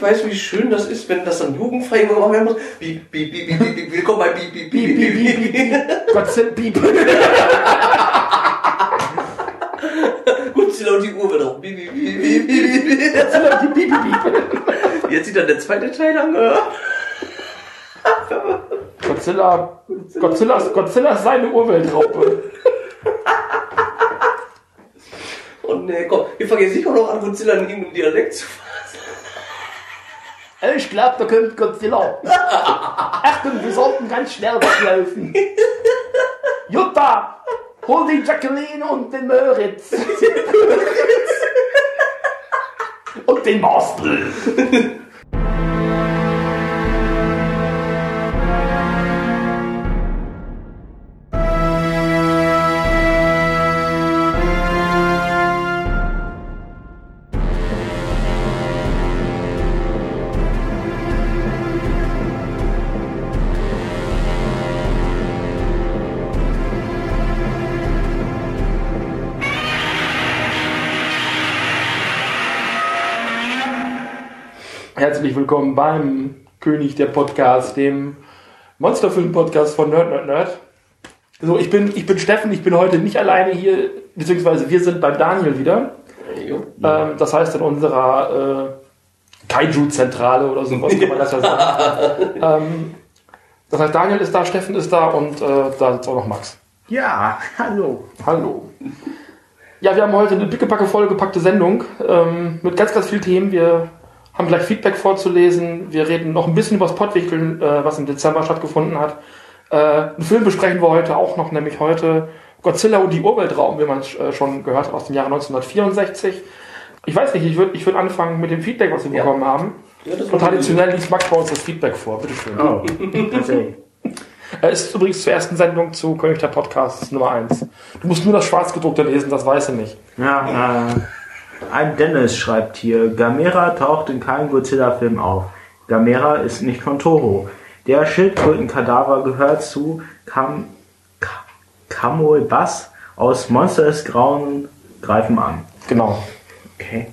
Ich weiß, wie schön das ist, wenn das dann jugendfrei gemacht werden muss. Piep, piep, piep, piep, piep, willkommen bei Piep, piep, piep, piep, piep, piep. Godzilla, piep. Godzilla und die Uhr wird auch. Piep, piep, piep, piep, piep. Godzilla, piep, piep, piep. Jetzt sieht dann der zweite Teil angehört. Godzilla, Godzilla, Godzilla ist seine Urweltraupe. Und nee, komm, wir fangen jetzt nicht auch noch an, Godzilla in irgendeinem Dialekt zu fassen. Ich glaube, da kommt Godzilla. Achtung, wir sollten ganz schnell weglaufen. Jutta, hol die Jacqueline und den Möritz. und den Mastel. Herzlich willkommen beim König der Podcast, dem Monsterfilm-Podcast von Nerd Nerd Nerd. So, ich bin, ich bin Steffen, ich bin heute nicht alleine hier, beziehungsweise wir sind beim Daniel wieder. Ähm, das heißt in unserer äh, Kaiju-Zentrale oder so, was kann man das ja sagen. ähm, das heißt, Daniel ist da, Steffen ist da und äh, da ist auch noch Max. Ja, hallo. Hallo. Ja, wir haben heute eine pickepacke vollgepackte Sendung ähm, mit ganz, ganz vielen Themen. Wir haben gleich Feedback vorzulesen. Wir reden noch ein bisschen über das Pottwichteln, äh, was im Dezember stattgefunden hat. Äh, einen Film besprechen wir heute auch noch, nämlich heute Godzilla und die Urweltraum, wie man es äh, schon gehört hat, aus dem Jahre 1964. Ich weiß nicht, ich würde ich würd anfangen mit dem Feedback, was wir Ja. bekommen haben. Ja, Und traditionell liest Max bei uns das Feedback vor. Bitteschön. Oh, tatsächlich. Er ist übrigens zur ersten Sendung zu König der Podcasts Nummer 1. Du musst nur das Schwarzgedruckte lesen, das weiß er nicht. Ja, äh, ein Dennis schreibt hier, Gamera taucht in keinem Godzilla-Film auf. Gamera ist nicht von Toho. Der Schildkrötenkadaver gehört zu Kam Ka Bass aus Monster des Grauen greifen an. Genau. Okay.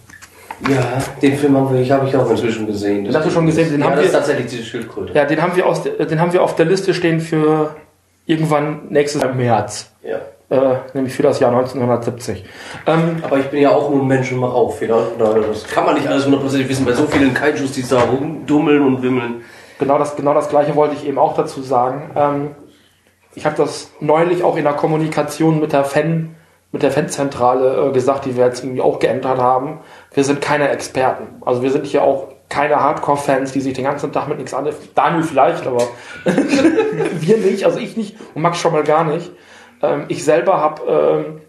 Ja, den Film habe ich, hab ich auch inzwischen gesehen. Den hast du schon gesehen, den ja, haben das wir- ist tatsächlich diese Schildkröte. Ja, den haben wir, aus, den haben wir auf der Liste stehen für irgendwann nächstes März. Ja. Äh, nämlich für das Jahr 1970. Ähm, Aber ich bin ja auch nur ein Mensch und mach auch Fehler. Das kann man nicht alles hundertprozentig wissen bei so vielen Kaijus, die da rumdummeln und wimmeln. genau, das, genau das gleiche wollte ich eben auch dazu sagen. Ähm, ich habe das neulich auch in der Kommunikation mit der Fan, mit der Fanzentrale äh, gesagt, die wir jetzt irgendwie auch geändert haben. Wir sind keine Experten. Also wir sind hier auch keine Hardcore-Fans, die sich den ganzen Tag mit nichts anderes. Daniel vielleicht, aber wir nicht, also ich nicht und Max schon mal gar nicht. Ähm, ich selber habe ähm,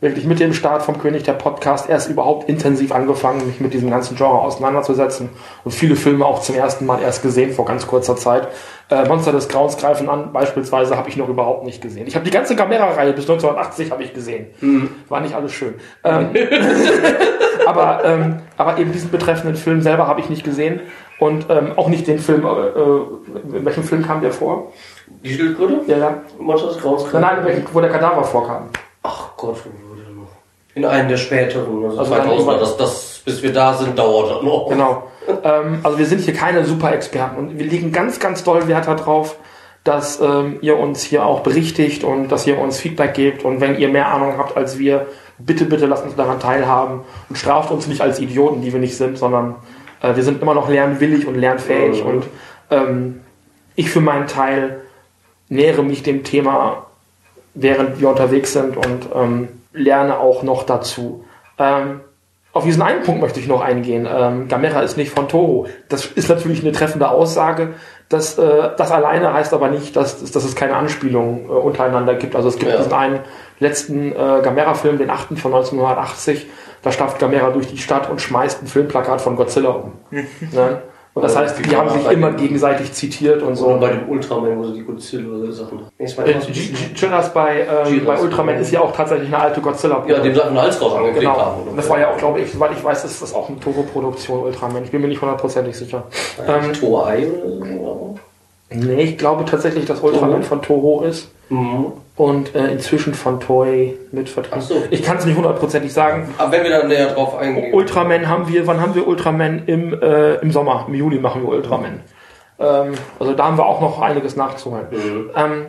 wirklich mit dem Start vom König der Podcast erst überhaupt intensiv angefangen, mich mit diesem ganzen Genre auseinanderzusetzen und viele Filme auch zum ersten Mal erst gesehen vor ganz kurzer Zeit. Äh, Monster des Grauens greifen an, beispielsweise habe ich noch überhaupt nicht gesehen. Ich habe die ganze Gamera-Reihe bis 1980 habe ich gesehen. War nicht alles schön. Ähm, aber, ähm, aber eben diesen betreffenden Film selber habe ich nicht gesehen und ähm, auch nicht den Film. Äh, äh, in welchem Film kam der vor? Die Schildkröte? Ja, ja. Monster des Grauens? Nein, nein, wo der Kadaver vorkam. Ach Gott, wo wurde der noch? In einem der späteren, also, Also dann 2000er. irgendwann- Das, das, bis wir da sind, dauert das noch. Genau. ähm, also wir sind hier keine Super-Experten und wir legen ganz, ganz doll Wert darauf, dass ähm, ihr uns hier auch berichtigt und dass ihr uns Feedback gebt und wenn ihr mehr Ahnung habt als wir, bitte, bitte lasst uns daran teilhaben und straft uns nicht als Idioten, die wir nicht sind, sondern äh, wir sind immer noch lernwillig und lernfähig Mhm. und ähm, ich für meinen Teil nähere mich dem Thema, während wir unterwegs sind und ähm, lerne auch noch dazu. Ähm, auf diesen einen Punkt möchte ich noch eingehen. Ähm, Gamera ist nicht von Toho. Das ist natürlich eine treffende Aussage. Das, äh, das alleine heißt aber nicht, dass, dass es keine Anspielungen äh, untereinander gibt. Also es gibt Ja. diesen einen letzten äh, Gamera-Film, den achten von 1980. Da stafft Gamera durch die Stadt und schmeißt ein Filmplakat von Godzilla um. ne? Und das heißt, die haben sich immer gegenseitig zitiert und So so. bei dem Ultraman, wo sie die Godzilla oder Sachen. Giras bei, ähm, bei Ultraman ist ja auch tatsächlich eine alte godzilla ja, dem Sachen Hals raus angeklebt Genau. haben. Und das war ja auch, glaube ich, soweit ich weiß, ist das auch eine Toro-Produktion Ultraman. Ich bin mir nicht hundertprozentig sicher. Ähm, Toei oder so. Nee, ich glaube tatsächlich, dass Ultraman von Toho ist Mhm. und äh, inzwischen von Toei mitvertreten. Ach so. Ich kann es nicht hundertprozentig sagen. Aber wenn wir dann näher drauf eingehen. Ultraman haben wir, wann haben wir Ultraman? Im, äh, im Sommer, im Juli machen wir Ultraman. Ähm, also da haben wir auch noch einiges nachzuholen. Mhm. Ähm,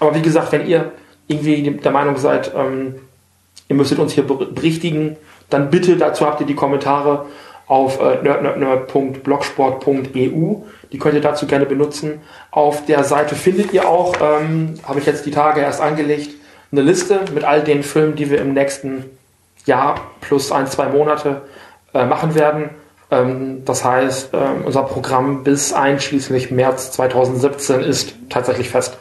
aber wie gesagt, wenn ihr irgendwie der Meinung seid, ähm, ihr müsstet uns hier ber- berichtigen, dann bitte dazu habt ihr die Kommentare auf äh, nerdnerdnerd.blogsport.eu. Die könnt ihr dazu gerne benutzen. Auf der Seite findet ihr auch, ähm, habe ich jetzt die Tage erst angelegt, eine Liste mit all den Filmen, die wir im nächsten Jahr plus ein, zwei Monate äh, machen werden. Ähm, das heißt, ähm, unser Programm bis einschließlich März 2017 ist tatsächlich fest.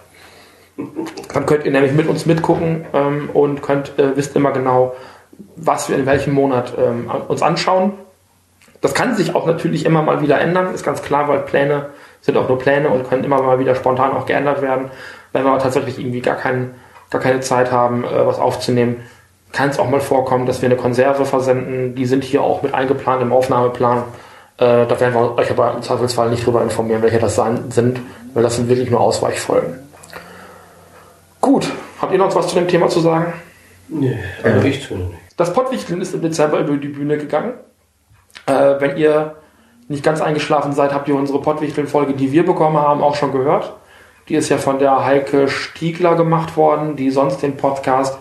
Dann könnt ihr nämlich mit uns mitgucken ähm, und könnt äh, wisst immer genau, was wir in welchem Monat ähm, uns anschauen. Das kann sich auch natürlich immer mal wieder ändern, ist ganz klar, weil Pläne sind auch nur Pläne und können immer mal wieder spontan auch geändert werden. Wenn wir aber tatsächlich irgendwie gar, kein, gar keine Zeit haben, äh, was aufzunehmen, kann es auch mal vorkommen, dass wir eine Konserve versenden. Die sind hier auch mit eingeplant im Aufnahmeplan. Äh, da werden wir euch aber im Zweifelsfall nicht drüber informieren, welche das sein, sind, weil das sind wirklich nur Ausweichfolgen. Gut, habt ihr noch was zu dem Thema zu sagen? Nee, also ich tue nicht. Das Pottwichteln ist im Dezember über die Bühne gegangen. Äh, wenn ihr nicht ganz eingeschlafen seid, habt ihr unsere Pottwichteln-Folge, die wir bekommen haben, auch schon gehört. Die ist ja von der Heike Stiegler gemacht worden, die sonst den Podcast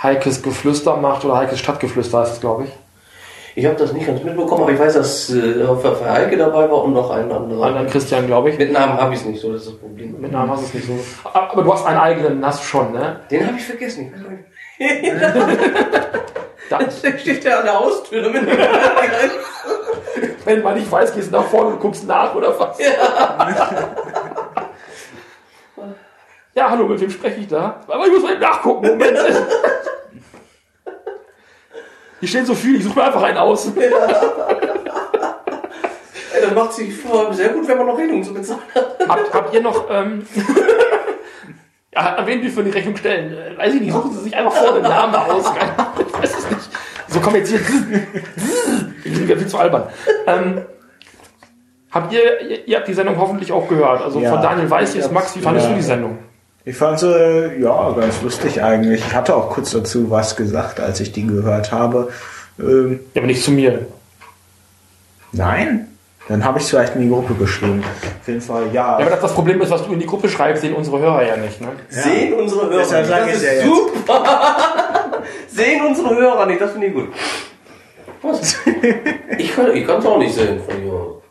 Heikes Geflüster macht oder Heikes Stadtgeflüster heißt es, glaube ich. Ich habe das nicht ganz mitbekommen, aber ich weiß, dass äh, Heike dabei war und noch ein anderer. dann Christian, glaube ich. Mit Namen habe ich es nicht so, das ist das Problem. Mit Namen hast du es nicht so. Aber du hast einen eigenen, hast du schon, ne? Den habe ich vergessen. Ich weiß nicht. Da, Der steht ja an der Haustür damit. wenn man nicht weiß, gehst du nach vorne und guckst nach oder was? Ja, hallo, mit wem spreche ich da? Aber ich muss mal eben nachgucken, Moment. Hier stehen so viele, ich suche mir einfach einen aus. Ey, das macht sich vor sehr gut, wenn man noch Rechnungen zu bezahlen hat. Habt, habt ihr noch, ähm, ja, an wen wir für die Rechnung stellen? Äh, Weiß ich nicht, suchen Sie sich einfach vorne den Namen aus. So kommen jetzt hier. Ich bin ja viel zu albern. Ähm, habt ihr, ihr, ihr habt die Sendung hoffentlich auch gehört. Also Ja. von Daniel Weiß jetzt, Max, wie fandest Ja. du die Sendung? Ich fand sie, äh, ja, ganz lustig eigentlich. Ich hatte auch kurz dazu was gesagt, als ich die gehört habe. Ähm, Ja, aber nicht zu mir. nein? Dann habe ich es vielleicht in die Gruppe geschrieben. Auf jeden Fall, ja. Ja, aber das, das Problem ist, was du in die Gruppe schreibst, sehen unsere Hörer ja nicht. Ne? Sehen unsere Hörer Deshalb nicht. sag Das ich's ist ja jetzt. super. Sehen unsere Hörer nicht, das finde ich gut. Was? Ich kann ich es auch nicht sehen von hier aus.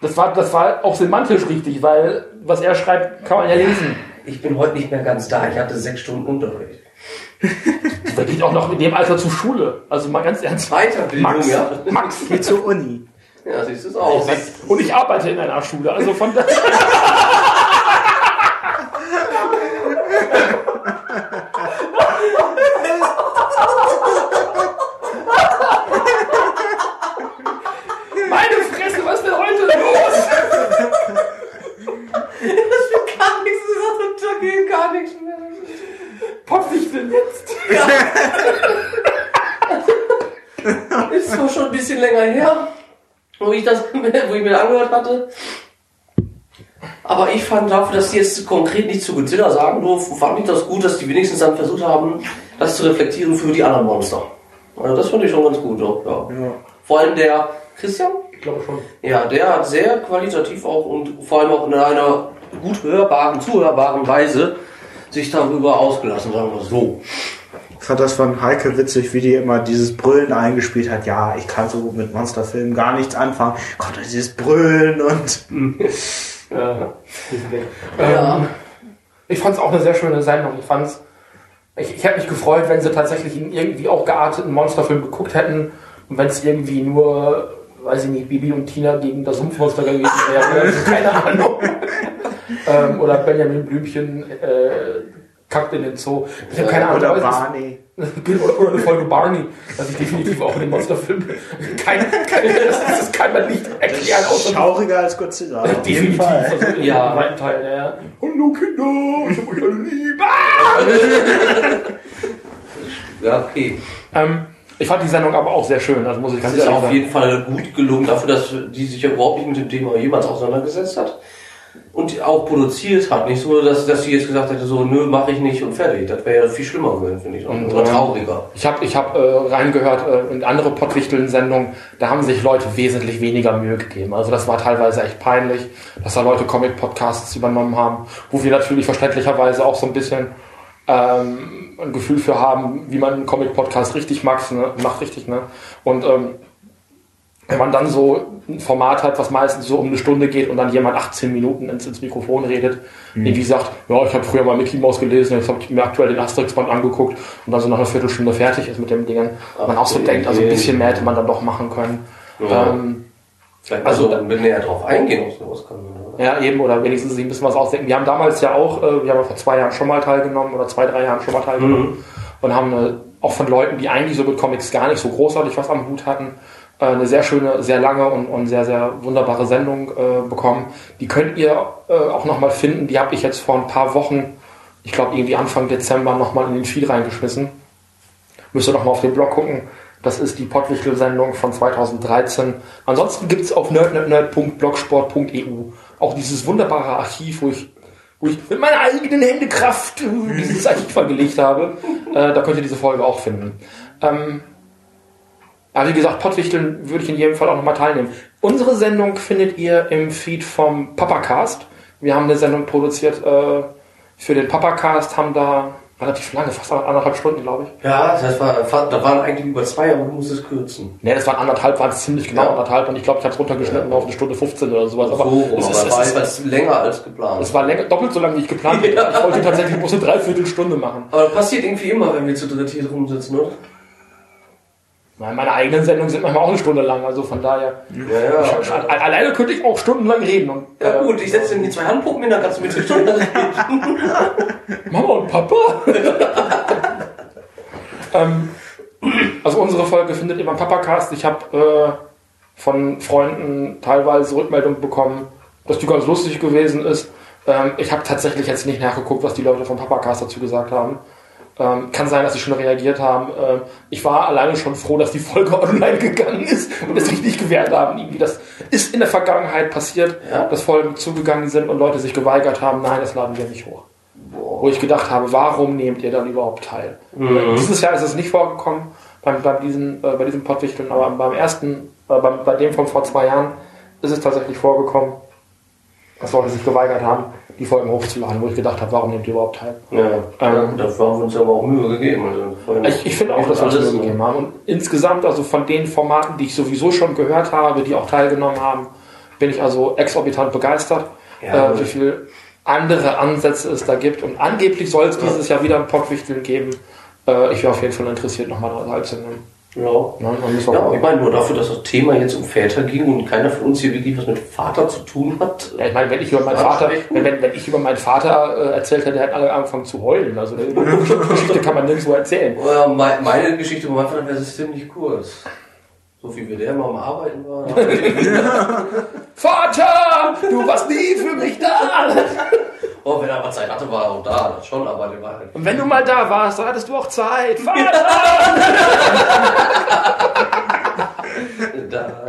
Das war, das war auch semantisch richtig, weil was er schreibt, kann man ja lesen. Ich bin heute nicht mehr ganz da. Ich hatte sechs Stunden Unterricht. Der geht auch noch in dem Alter zur Schule. Also mal ganz ernst. Weiterbildung, Max, ja. Max. Geh zur Uni. Ja, siehst du es auch. Und ich arbeite in einer Schule. Also von daher. Meine Fresse, was ist denn heute los? Das wird gar nichts, das untergeht gar nichts mehr. Popp ich denn jetzt? Ist zwar schon ein bisschen länger her, wo ich das, wo ich mir das angehört hatte. Aber ich fand dafür, dass die jetzt konkret nicht zu Godzilla sagen durften, fand ich das gut, dass die wenigstens dann versucht haben, das zu reflektieren für die anderen Monster. Also das fand ich schon ganz gut, ja. ja. Vor allem der Christian, Ich glaube schon. ja, der hat sehr qualitativ auch und vor allem auch in einer gut hörbaren, zuhörbaren Weise sich darüber ausgelassen, sagen wir so. Ich fand das von Heike witzig, wie die immer dieses Brüllen eingespielt hat. Ja, ich kann so mit Monsterfilmen gar nichts anfangen. Gott, dieses Brüllen und Ja. Ja. Ähm, ich fand es auch eine sehr schöne Sendung. Ich fand's, ich, ich hätte mich gefreut, wenn sie tatsächlich einen irgendwie auch gearteten Monsterfilm geguckt hätten und wenn es irgendwie nur, weiß ich nicht, Bibi und Tina gegen das Sumpfmonster gewesen wäre. Also keine Ahnung. ähm, oder Benjamin Blümchen äh, kackt in den Zoo. Ich habe keine Ahnung. oder ist- Barney. oder, oder eine Folge Barney, dass ich definitiv auch in den Monsterfilm keine, keine, das, das kann man nicht erklären, außer Schauriger als Godzilla. Auf jeden Definitiv. Fall. Also Ja. weiten Teilen, ja. Hallo Kinder, ich hab euch alle lieb. Ah! Ja, okay. Ähm, ich fand die Sendung aber auch sehr schön, also muss ich Das ganz ist ehrlich auf jeden Fall gut gelungen, dafür, dass die sich ja überhaupt nicht mit dem Thema jemals auseinandergesetzt hat. Und auch produziert hat. Nicht so, dass, dass sie jetzt gesagt hätte, so, nö, mache ich nicht und fertig. Das wäre ja viel schlimmer gewesen, finde ich. Und, oder trauriger. Ich habe ich hab, äh, reingehört äh, in andere Pottwichteln-Sendungen, da haben sich Leute wesentlich weniger Mühe gegeben. Also das war teilweise echt peinlich, dass da Leute Comic-Podcasts übernommen haben, wo wir natürlich verständlicherweise auch so ein bisschen ähm, ein Gefühl für haben, wie man einen Comic-Podcast richtig macht, ne? macht richtig, ne? Und ähm, wenn man dann so ein Format hat, was meistens so um eine Stunde geht und dann jemand 18 Minuten ins, ins Mikrofon redet, mhm. irgendwie sagt, ja, ich habe früher mal Mickey Mouse gelesen, jetzt habe ich mir aktuell den Asterix-Band angeguckt und dann so nach einer Viertelstunde fertig ist mit dem Dingen. Ach, man auch so denkt, also ein bisschen mehr hätte man dann doch machen können. Ja. Ähm, Vielleicht also dann wir näher drauf eingehen, ob sowas kann. Oder? Ja, eben, oder wenigstens sich ein bisschen was ausdenken. Wir haben damals ja auch, äh, wir haben vor zwei Jahren schon mal teilgenommen oder zwei, drei Jahren schon mal teilgenommen mhm. und haben äh, auch von Leuten, die eigentlich so mit Comics gar nicht so großartig was am Hut hatten, äh, eine sehr schöne, sehr lange und, und sehr, sehr wunderbare Sendung äh, bekommen. Die könnt ihr äh, auch nochmal finden. Die habe ich jetzt vor ein paar Wochen, ich glaube irgendwie Anfang Dezember, nochmal in den Feed reingeschmissen. Müsst ihr nochmal auf den Blog gucken. Das ist die Pottwichtel-Sendung von 2013. Ansonsten gibt es auf nerdnerd.blogsport.eu auch dieses wunderbare Archiv, wo ich, wo ich mit meiner eigenen Händekraft äh, dieses Archiv angelegt habe. Äh, da könnt ihr diese Folge auch finden. Ähm, aber wie gesagt, Pottwichteln würde ich in jedem Fall auch nochmal teilnehmen. Unsere Sendung findet ihr im Feed vom Papacast. Wir haben eine Sendung produziert äh, für den Papacast, haben da relativ lange, fast anderthalb Stunden, glaube ich. Ja, das war, da waren eigentlich über zwei, aber du musst es kürzen. Ne, das waren anderthalb, waren es ziemlich genau ja. anderthalb und ich glaube, ich habe es runtergeschnitten ja. auf eine Stunde 15 oder sowas. Aber so, es, ist, es, es, es länger als geplant. Es war länger, doppelt so lange, wie ich geplant habe. ja. Ich wollte tatsächlich bloß eine Dreiviertelstunde machen. Aber passiert irgendwie immer, wenn wir zu dritt hier rumsitzen, oder? Meine eigenen Sendungen sind manchmal auch eine Stunde lang, also von daher. Ja, ja. Ich, alleine könnte ich auch stundenlang reden. Und, ja gut, ich setze die zwei Handpuppen hin, dann kannst du mit eine Stunde reden. Mama und Papa? ähm, also unsere Folge findet ihr beim Papacast. Ich habe äh, von Freunden teilweise Rückmeldungen bekommen, dass die ganz lustig gewesen ist. Ähm, ich habe tatsächlich jetzt nicht nachgeguckt, was die Leute vom Papacast dazu gesagt haben. Ähm, kann sein, dass sie schon reagiert haben. Ähm, ich war alleine schon froh, dass die Folge online gegangen ist und es sich nicht gewehrt haben. Irgendwie. Das ist in der Vergangenheit passiert, ja. dass Folgen zugegangen sind und Leute sich geweigert haben, nein, das laden wir nicht hoch. Boah. Wo ich gedacht habe, warum nehmt ihr dann überhaupt teil? Mhm. Dieses Jahr ist es nicht vorgekommen beim, bei, diesen, äh, bei diesem Pottwichteln, aber beim ersten, äh, beim, bei dem von vor zwei Jahren ist es tatsächlich vorgekommen, dass Leute sich geweigert haben die Folgen hochzuladen, wo ich gedacht habe, warum nehmt ihr überhaupt teil? Ja, ähm, dafür haben wir uns aber auch Mühe gegeben. Also ich, ich finde auch, dass wir uns Mühe gegeben haben. Und insgesamt, also von den Formaten, die ich sowieso schon gehört habe, die auch teilgenommen haben, bin ich also exorbitant begeistert, ja, äh, wie viel andere Ansätze es da gibt. Und angeblich soll es dieses Jahr wieder ein Pottwichteln geben. Äh, ich wäre auf jeden Fall interessiert, nochmal teilzunehmen. Ja. ja, ich meine, nur dafür, dass das Thema jetzt um Väter ging und keiner von uns hier wirklich was mit Vater zu tun hat. Ja, ich meine, wenn ich über meinen Vater, wenn, wenn, wenn, ich über meinen Vater äh, erzählt hätte, hätten alle angefangen zu heulen. Also eine Geschichte kann man nirgendwo erzählen. Ja, meine Geschichte über meinen Vater wäre ziemlich kurz. So wie wir der immer am Arbeiten waren. Vater, du warst nie für mich da. Oh, wenn er mal Zeit hatte, war er auch da, das schon, aber der war halt Und wenn du mal da warst, dann hattest du auch Zeit. Vater! da,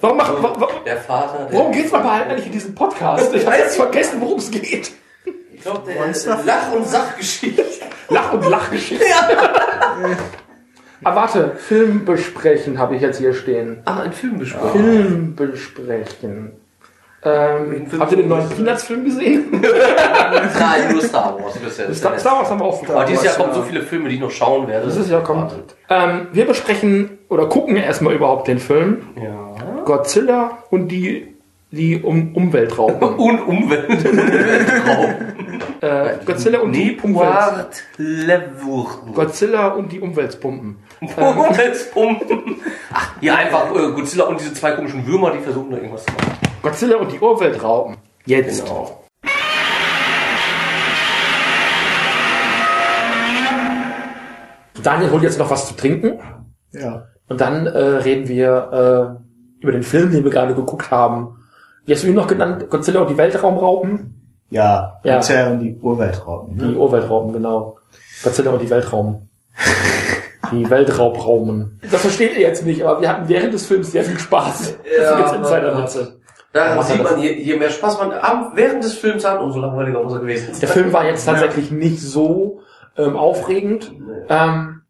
warum macht, warum, der Vater, der Worum geht's mal eigentlich in diesem Podcast? Ich habe jetzt vergessen, worum es geht. Ich glaube, der ist Lach- und Sachgeschichte. Lach- und Lachgeschichte. Ja. Ah, warte, Film besprechen habe ich jetzt hier stehen. Ah, ein Film besprechen. Film besprechen. Ähm, habt ihr den neuen Peanuts-Film gesehen? Nein, nur Star Wars bisher. Star, Star Wars haben wir auch Star Aber dieses Jahr kommen so viele Filme, die ich noch schauen werde. Dieses Jahr kommt. Ähm, wir besprechen oder gucken erstmal überhaupt den Film. Ja. Godzilla und die, die um Umweltrauben. und Umweltrauben. äh, Godzilla und die Umwelt. Godzilla und die Umweltpumpen. Umweltpumpen. Ach, hier einfach äh, Godzilla und diese zwei komischen Würmer, die versuchen da irgendwas zu machen. Godzilla und die Urweltrauben. Jetzt. Genau. Daniel holt jetzt noch was zu trinken. Ja. Und dann äh, reden wir äh, über den Film, den wir gerade geguckt haben. Wie hast du ihn noch genannt? Godzilla und die Weltraumraupen? Ja, ja. Godzilla und die Urweltrauben. Ne? Die Urweltrauben, genau. Godzilla und die Weltrauben. die Weltraubraumen. Das versteht ihr jetzt nicht, aber wir hatten während des Films sehr viel Spaß. Ja, das sind jetzt Insider-Witze. Da er sieht man, je, je mehr Spaß man während des Films hat, umso langweiliger muss er gewesen. Der Film war jetzt tatsächlich nicht so ähm, aufregend. Ähm,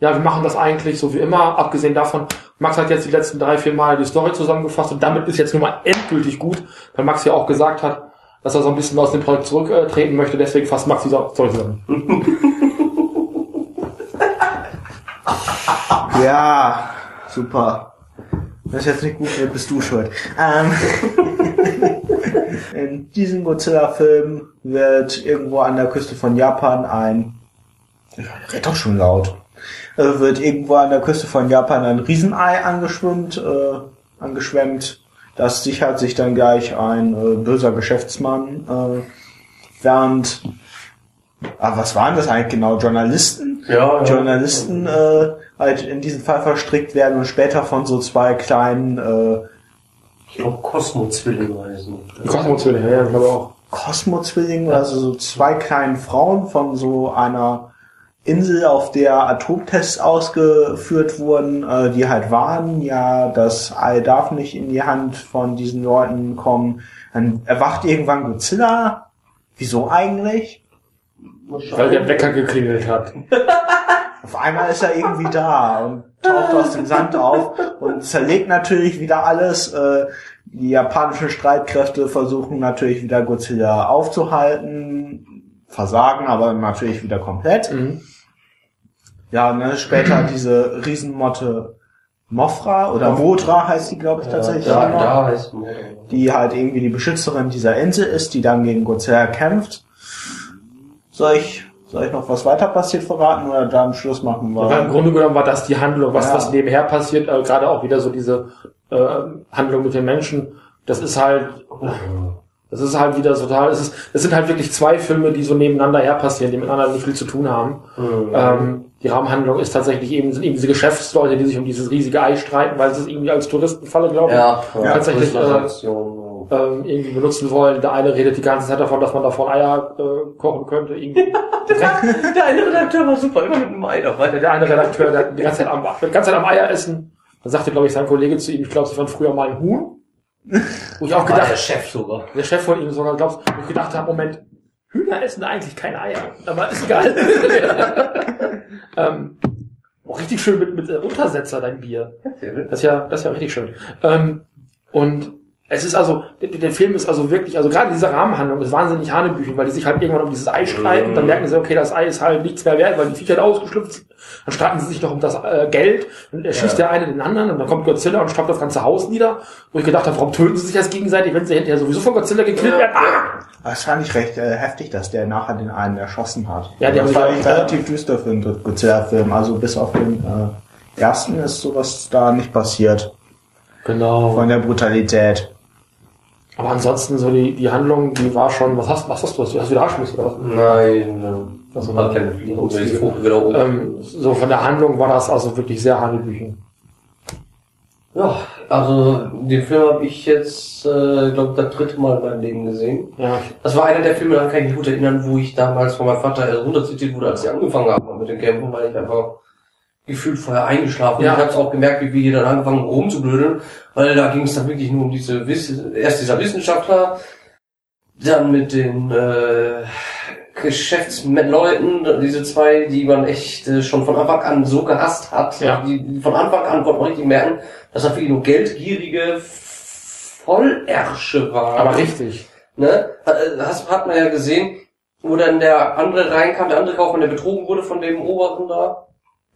ja, wir machen das eigentlich so wie immer. Abgesehen davon, Max hat jetzt die letzten drei, vier Mal die Story zusammengefasst und damit ist jetzt nun mal endgültig gut, weil Max ja auch gesagt hat, dass er so ein bisschen aus dem Projekt zurücktreten möchte. Deswegen fasst Max die Story zusammen. Ja, super. Das ist jetzt nicht gut, bist du schuld. Ähm, in diesem Godzilla-Film wird irgendwo an der Küste von Japan ein, ja, red doch schon laut, äh, wird irgendwo an der Küste von Japan ein Riesenei angeschwemmt, äh, angeschwemmt. Das sichert sich dann gleich ein äh, böser Geschäftsmann, äh, während, ah, was waren das eigentlich genau? Journalisten? Ja, ja. Journalisten äh, halt in diesen Fall verstrickt werden und später von so zwei kleinen äh, Ich glaube, Cosmo-Zwillinge heißen. Die Kosmos-Zwillinge, ja, ich glaube auch. Cosmo-Zwillingen, also so zwei kleinen Frauen von so einer Insel, auf der Atomtests ausgeführt wurden, äh, die halt warnen, ja, das All darf nicht in die Hand von diesen Leuten kommen. Dann erwacht irgendwann Godzilla. Wieso eigentlich? Weil der Wecker geklingelt hat. Auf einmal ist er irgendwie da und taucht aus dem Sand auf und zerlegt natürlich wieder alles. Äh, Die japanischen Streitkräfte versuchen natürlich wieder Godzilla aufzuhalten, versagen aber natürlich wieder komplett. Mhm. Ja, dann später diese Riesenmotte Mofra oder Motra heißt die, glaube ich, tatsächlich. Ja, immer da heißt man. die halt irgendwie die Beschützerin dieser Insel ist, die dann gegen Godzilla kämpft. Soll ich, soll ich noch was weiter passiert verraten oder dann Schluss machen? wir? Aber im Grunde genommen war das die Handlung, was, Ja. was nebenher passiert, äh, gerade auch wieder so diese äh, Handlung mit den Menschen. Das ist halt, das ist halt wieder total, es ist, es sind halt wirklich zwei Filme, die so nebeneinander her passieren, die miteinander nicht viel zu tun haben. Mhm. Ähm, die Rahmenhandlung ist tatsächlich eben, sind eben diese Geschäftsleute, die sich um dieses riesige Ei streiten, weil sie es irgendwie als Touristenfalle, glaube ich, Ja, Ja, tatsächlich, äh, ähm, irgendwie benutzen wollen. Der eine redet die ganze Zeit davon, dass man davon Eier äh, kochen könnte. Irgendwie. Der eine Redakteur war super, immer mit einem Ei dabei. Der eine Redakteur, der hat die ganze Zeit am, die ganze Zeit am Eier essen. Dann sagte, glaube ich, sein Kollege zu ihm, ich glaube, sie waren früher mal ein Huhn. Wo ich auch War der gedacht, Chef sogar. der Chef von ihm sogar, glaubst, wo ich gedacht habe, Moment, Hühner essen eigentlich keine Eier. Aber ist egal. ähm, auch richtig schön mit, mit äh, Untersetzer, dein Bier. Das ist ja, das ist ja richtig schön. Ähm, und es ist also, der, der Film ist also wirklich, also gerade diese Rahmenhandlung ist wahnsinnig hanebüchen, weil die sich halt irgendwann um dieses Ei streiten, dann merken sie, okay, das Ei ist halt nichts mehr wert, weil die Viecher da ausgeschlüpft sind. Dann streiten sie sich noch um das äh, Geld, und er schießt der eine den anderen und dann kommt Godzilla und stoppt das ganze Haus nieder, wo ich gedacht habe, warum töten sie sich das gegenseitig, wenn sie hinterher sowieso von Godzilla gekillt werden? Ah! Das fand ich recht äh, heftig, dass der nachher den einen erschossen hat. Ja, das sich war auch- ich relativ düster für einen Godzilla-Film. Also bis auf den äh, ersten ist sowas da nicht passiert. Genau. Von der Brutalität. Aber ansonsten so die, die Handlung, die war schon, was hast, was hast du, hast du hast wieder Arschmiss oder was? Nein. Und die Vogel wieder oben. Ähm, so von der Handlung war das also wirklich sehr hanebüchen. Ja, also den Film habe ich jetzt, äh, glaube das dritte Mal in meinem Leben gesehen. Ja, Das war einer der Filme, daran kann ich mich gut erinnern, wo ich damals von meinem Vater runterzitiert wurde, als ich angefangen habe mit den Kämpfen, weil ich einfach gefühlt vorher eingeschlafen. Ja. Ich habe es auch gemerkt, wie wir hier dann angefangen rumzublödeln, weil da ging es dann wirklich nur um diese Wiss erst dieser Wissenschaftler, dann mit den äh, Geschäftsleuten, diese zwei, die man echt äh, schon von Anfang an so gehasst hat. Ja. Die, von Anfang an konnte man richtig merken, dass das wirklich nur geldgierige Vollärsche waren. aber richtig. Ne? Hat, äh, hat man ja gesehen, wo dann der andere reinkam, der andere Kaufmann, der betrogen wurde von dem Oberen da.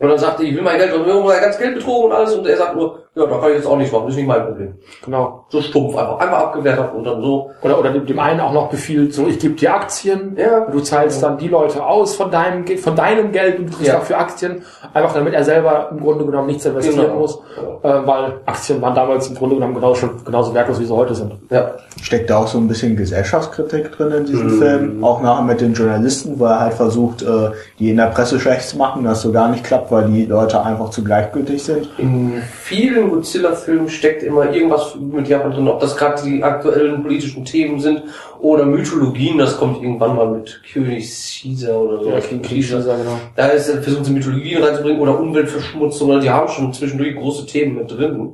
Und dann sagte, ich will mein Geld, und wir haben mein ganz Geld betrogen und alles. Und er sagt nur, ja, da kann ich jetzt auch nichts machen, ist nicht mein Problem. Genau. So stumpf einfach, einfach abgewertet und dann so. Oder, oder dem, dem einen auch noch befiehlt, so, ich gebe dir Aktien, Ja. du zahlst dann die Leute aus von deinem, von deinem Geld und du kriegst Ja. dafür Aktien, einfach damit er selber im Grunde genommen nichts investieren Genau. muss, äh, weil Aktien waren damals im Grunde genommen genauso, genauso wertlos, wie sie heute sind. Ja. Steckt da auch so ein bisschen Gesellschaftskritik drin in diesem Mhm. Film. Auch nachher mit den Journalisten, wo er halt versucht, äh, die in der Presse schlecht zu machen, das so gar nicht klappt, weil die Leute einfach zu gleichgültig sind. In vielen Godzilla-Filmen steckt immer irgendwas mit Japan drin, ob das gerade die aktuellen politischen Themen sind oder Mythologien, das kommt irgendwann mal mit König Caesar oder so. King Caesar, genau. Da ist, äh, versuchen sie Mythologien reinzubringen oder Umweltverschmutzung, oder die haben schon zwischendurch große Themen mit drin.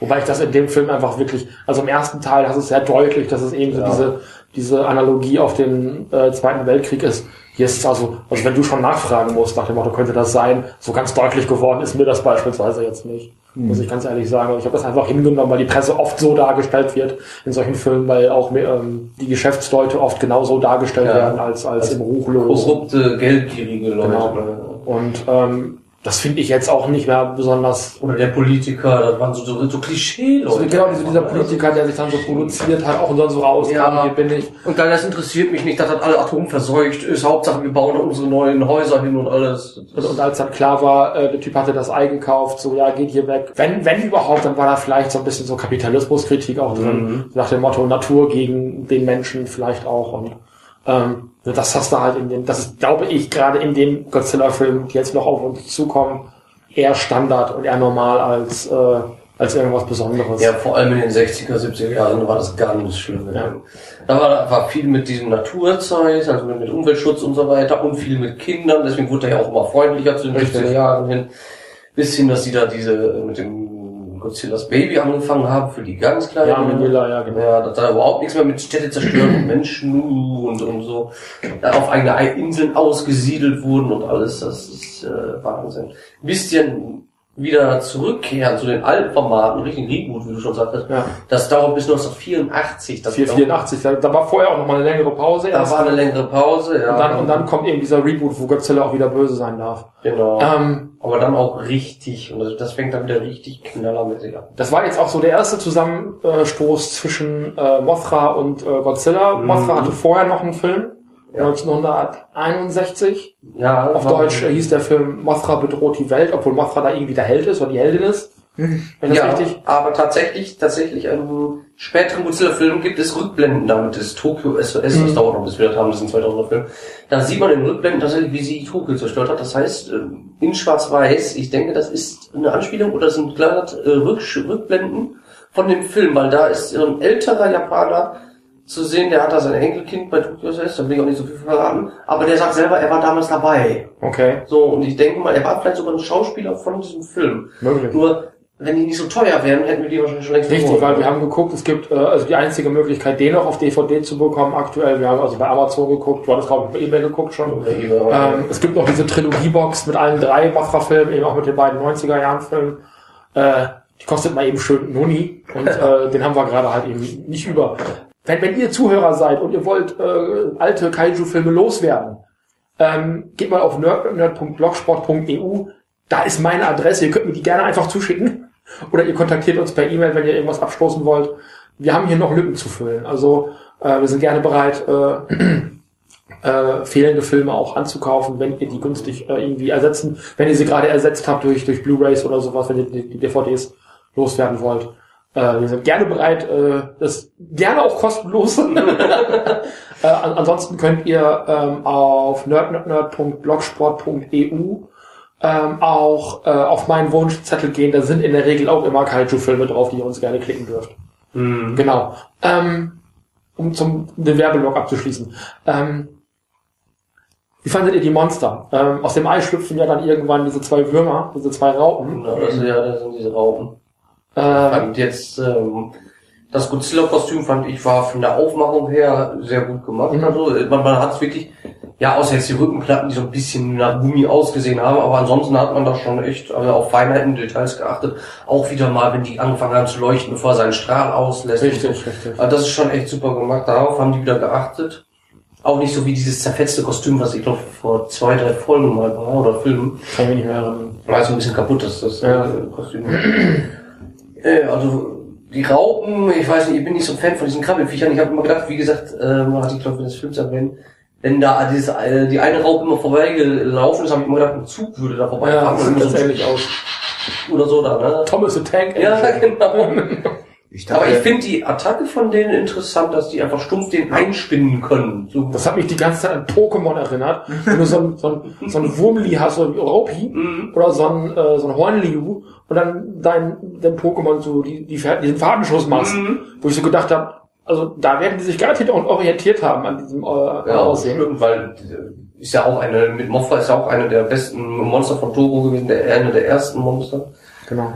Wobei ich das in dem Film einfach wirklich, also im ersten Teil, das ist sehr deutlich, dass es eben so Ja. diese, diese Analogie auf den äh, Zweiten Weltkrieg ist. Hier ist es also, also wenn du schon nachfragen musst, nach dem Motto, könnte das sein, so ganz deutlich geworden ist mir das beispielsweise jetzt nicht. Muss ich ganz ehrlich sagen. Ich habe das einfach hingenommen, weil die Presse oft so dargestellt wird in solchen Filmen, weil auch ähm, die Geschäftsleute oft genauso dargestellt Ja. werden als, als, im Ruchlos. Korrupte, geldgierige Leute. Genau. Und ähm, das finde ich jetzt auch nicht mehr besonders Oder der Politiker, das waren so, so, so Klischee-Leute. Also genau, diese, dieser Politiker, der sich dann so produziert hat, auch und dann so rauskam, Ja. hier bin ich. Und dann, das interessiert mich nicht, dass das alle atomverseucht ist. Hauptsache, wir bauen unsere neuen Häuser hin und alles. Und, und als dann klar war, äh, der Typ hatte das Ei gekauft, so, ja, geht hier weg. Wenn, wenn überhaupt, dann war da vielleicht so ein bisschen so Kapitalismuskritik auch drin. Nach dem Motto Natur gegen den Menschen vielleicht auch. Und ähm, das hast du halt in dem, das ist, glaube ich, gerade in den Godzilla-Filmen, die jetzt noch auf uns zukommen, eher Standard und eher normal als, äh, als irgendwas Besonderes. Ja, vor allem in den 60er, 70er Jahren war das ganz schlimm. Ja. Da war, war viel mit diesem Naturzeit, also mit, mit Umweltschutz und so weiter und viel mit Kindern. Deswegen wurde er ja auch immer freundlicher zu den Richtig. 70er Jahren hin. Bis hin, dass sie da diese mit dem Godzillas Baby angefangen haben für die ganz kleinen. Ja, Manila, ja, genau. Ja, dass da überhaupt nichts mehr mit Städte zerstören und Menschen und, und so da auf eigene Inseln ausgesiedelt wurden und alles. Das ist äh, Wahnsinn. Ein bisschen wieder zurückkehren zu den alten Formaten, richtig Reboot, wie du schon sagtest. Ja. Das dauert bis 1984. Das 484, da, da war vorher auch noch mal eine längere Pause. Da erst. war eine längere Pause, ja. und, dann, und dann kommt eben dieser Reboot, wo Godzilla auch wieder böse sein darf. Genau. Ähm, Aber dann auch richtig. Und das, das fängt dann wieder richtig knallermäßig an. Das war jetzt auch so der erste Zusammenstoß zwischen äh, Mothra und äh, Godzilla. Mhm. Mothra hatte vorher noch einen Film, 1961. Ja, Auf Deutsch äh, hieß der Film Mothra bedroht die Welt, obwohl Mothra da irgendwie der Held ist oder die Heldin ist. Wenn das Ja, richtig? aber tatsächlich, tatsächlich einen späteren Godzilla-Film gibt es Rückblenden damit, das Tokyo SOS, Mhm. das dauert noch, bis wir das haben, das ist ein 2000er Film. Da sieht man in Rückblenden tatsächlich, wie sie Tokio zerstört hat. Das heißt, ähm, in Schwarz-Weiß, ich denke, das ist eine Anspielung oder das sind kleine äh, Rück- Rückblenden von dem Film, weil da ist ein älterer Japaner zu sehen, der hat da sein Enkelkind bei Tokyo SOS, da will ich auch nicht so viel verraten, aber der sagt selber, er war damals dabei. Okay, So, und ich denke mal, er war vielleicht sogar ein Schauspieler von diesem Film. möglich. Nur, wenn die nicht so teuer wären, hätten wir die wahrscheinlich schon längst Richtig, verloren. weil wir haben geguckt, es gibt äh, also die einzige Möglichkeit, den noch auf DVD zu bekommen aktuell. Wir haben also bei Amazon geguckt, du hattest glaube ich bei eBay geguckt schon. Ähm, es gibt noch diese Trilogiebox mit allen drei Mothra-Filmen, eben auch mit den beiden 90er-Jahren-Filmen. Äh, die kostet mal eben schön Noni und äh, den haben wir gerade halt eben nicht über. Wenn, wenn ihr Zuhörer seid und ihr wollt äh, alte Kaiju-Filme loswerden, ähm, geht mal auf nerd- nerd.blogsport.eu. Da ist meine Adresse. Ihr könnt mir die gerne einfach zuschicken. Oder ihr kontaktiert uns per E-Mail, wenn ihr irgendwas abstoßen wollt. Wir haben hier noch Lücken zu füllen. Also äh, wir sind gerne bereit, äh, äh, fehlende Filme auch anzukaufen, wenn ihr die günstig äh, irgendwie ersetzen, wenn ihr sie gerade ersetzt habt durch, durch Blu-rays oder sowas, wenn ihr die, die DVDs loswerden wollt. Äh, wir sind gerne bereit, äh, das gerne auch kostenlos. äh, an, ansonsten könnt ihr ähm, auf nerdnerd.blogsport.eu ähm, auch äh, auf meinen Wunschzettel gehen. Da sind in der Regel auch immer Kaiju-Filme drauf, die ihr uns gerne klicken dürft. Mhm. Genau. Ähm, um zum den Werbeblock abzuschließen. Ähm, wie fandet ihr die Monster? Ähm, aus dem Ei schlüpfen ja dann irgendwann diese zwei Würmer, diese zwei Raupen. Genau, das, sind ja, das sind diese Raupen. Äh, Fand jetzt, ähm, das Godzilla-Kostüm fand ich war von der Aufmachung her sehr gut gemacht. Mhm. Also man, man hat es wirklich, ja, außer jetzt die Rückenplatten, die so ein bisschen nach Gummi ausgesehen haben, aber ansonsten hat man da schon echt also auf Feinheiten, Details geachtet. Auch wieder mal, wenn die angefangen haben zu leuchten, bevor er seinen Strahl auslässt. richtig, so. richtig. Also das ist schon echt super gemacht. Darauf haben die wieder geachtet. Auch nicht so wie dieses zerfetzte Kostüm, was ich glaube vor zwei, drei Folgen mal war oder Filmen. Kann ich nicht mehr erinnern. War so ein bisschen kaputt, das, das Ja. äh, Kostüm. Äh, also die Raupen, ich weiß nicht, ich bin nicht so ein Fan von diesen Krabbelfiechern. Ich habe immer gedacht, wie gesagt, ähm, hatte ich glaube ich des Films erwähnt, wenn da dieses, äh, die eine Raupe immer vorbeigelaufen ist, habe ich immer gedacht, ein Zug würde da Ja, vorbeifahren. das sieht so, ähnlich aus. oder so da, ne? Thomas the Tank. Ja, genau. Ich Aber ich dachte, finde die Attacke von denen interessant, dass die einfach stumpf den einspinnen können. So, Das hat mich die ganze Zeit an Pokémon erinnert. Wenn du so ein, so ein, so ein Wurmli hast, so ein Raupi, Mhm. oder so ein, äh, so ein Hornliu, und dann dein, dein Pokémon so die, die, diesen Fadenschuss machst. Mhm. Wo ich so gedacht habe, also da werden die sich garantiert auch orientiert haben an diesem äh, Ja, Aussehen. stimmt, weil äh, ist ja auch eine, mit Mothra ist ja auch eine der besten Monster von Toro gewesen, der eine der ersten Monster. Genau.